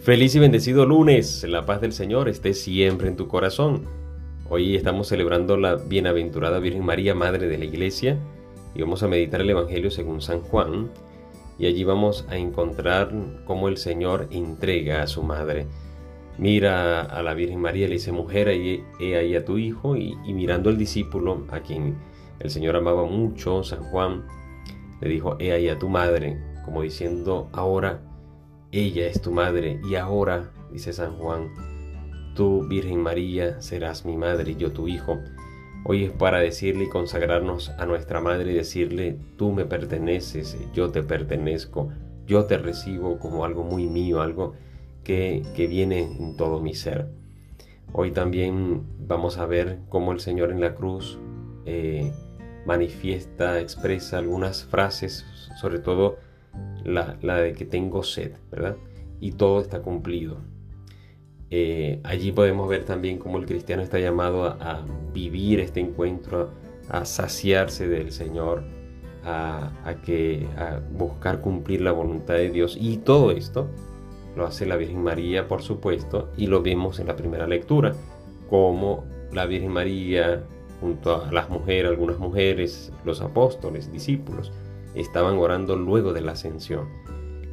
Feliz y bendecido lunes. La paz del Señor esté siempre en tu corazón. Hoy estamos celebrando la bienaventurada Virgen María, Madre de la Iglesia, y vamos a meditar el Evangelio según San Juan. Y allí vamos a encontrar cómo el Señor entrega a su madre. Mira a la Virgen María, le dice, mujer, he ahí a tu hijo, y, y mirando al discípulo, a quien el Señor amaba mucho, San Juan, le dijo, he ahí a tu madre, como diciendo, ahora ella es tu madre y ahora, dice San Juan, tú, Virgen María, serás mi madre y yo tu hijo. Hoy es para decirle y consagrarnos a nuestra madre y decirle, tú me perteneces, yo te pertenezco, yo te recibo como algo muy mío, algo que, viene en todo mi ser. Hoy también vamos a ver cómo el Señor en la cruz eh, manifiesta, expresa algunas frases, sobre todo la, de que tengo sed, ¿verdad? Y todo está cumplido. Eh, allí podemos ver también cómo el cristiano está llamado a, vivir este encuentro, a, saciarse del Señor, a, que, a buscar cumplir la voluntad de Dios. Y todo esto lo hace la Virgen María, por supuesto, y lo vemos en la primera lectura, como la Virgen María, junto a las mujeres, algunas mujeres, los apóstoles, discípulos, estaban orando luego de la ascensión.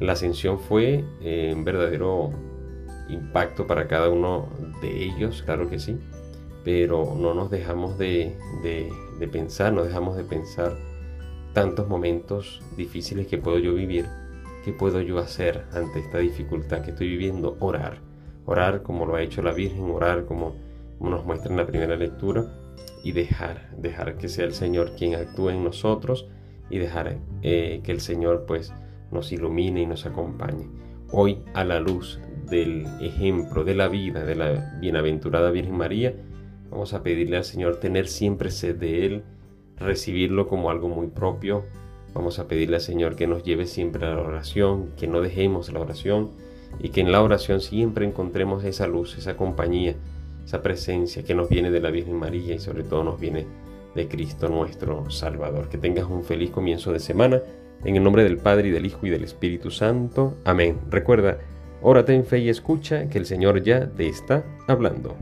La ascensión fue eh, un verdadero impacto para cada uno de ellos, claro que sí, pero no nos dejamos de, de pensar, no dejamos de pensar tantos momentos difíciles que puedo yo vivir, qué puedo yo hacer ante esta dificultad que estoy viviendo, orar, orar como lo ha hecho la Virgen, orar como, como nos muestra en la primera lectura y dejar, dejar que sea el Señor quien actúe en nosotros y dejar eh, que el Señor pues nos ilumine y nos acompañe. Hoy a la luz del ejemplo de la vida de la bienaventurada Virgen María, vamos a pedirle al Señor tener siempre sed de Él, recibirlo como algo muy propio. Vamos a pedirle al Señor que nos lleve siempre a la oración, que no dejemos la oración y que en la oración siempre encontremos esa luz, esa compañía, esa presencia que nos viene de la Virgen María y sobre todo nos viene de Cristo nuestro Salvador. Que tengas un feliz comienzo de semana. En el nombre del Padre y del Hijo y del Espíritu Santo. Amén. Recuerda, órate en fe y escucha que el Señor ya te está hablando.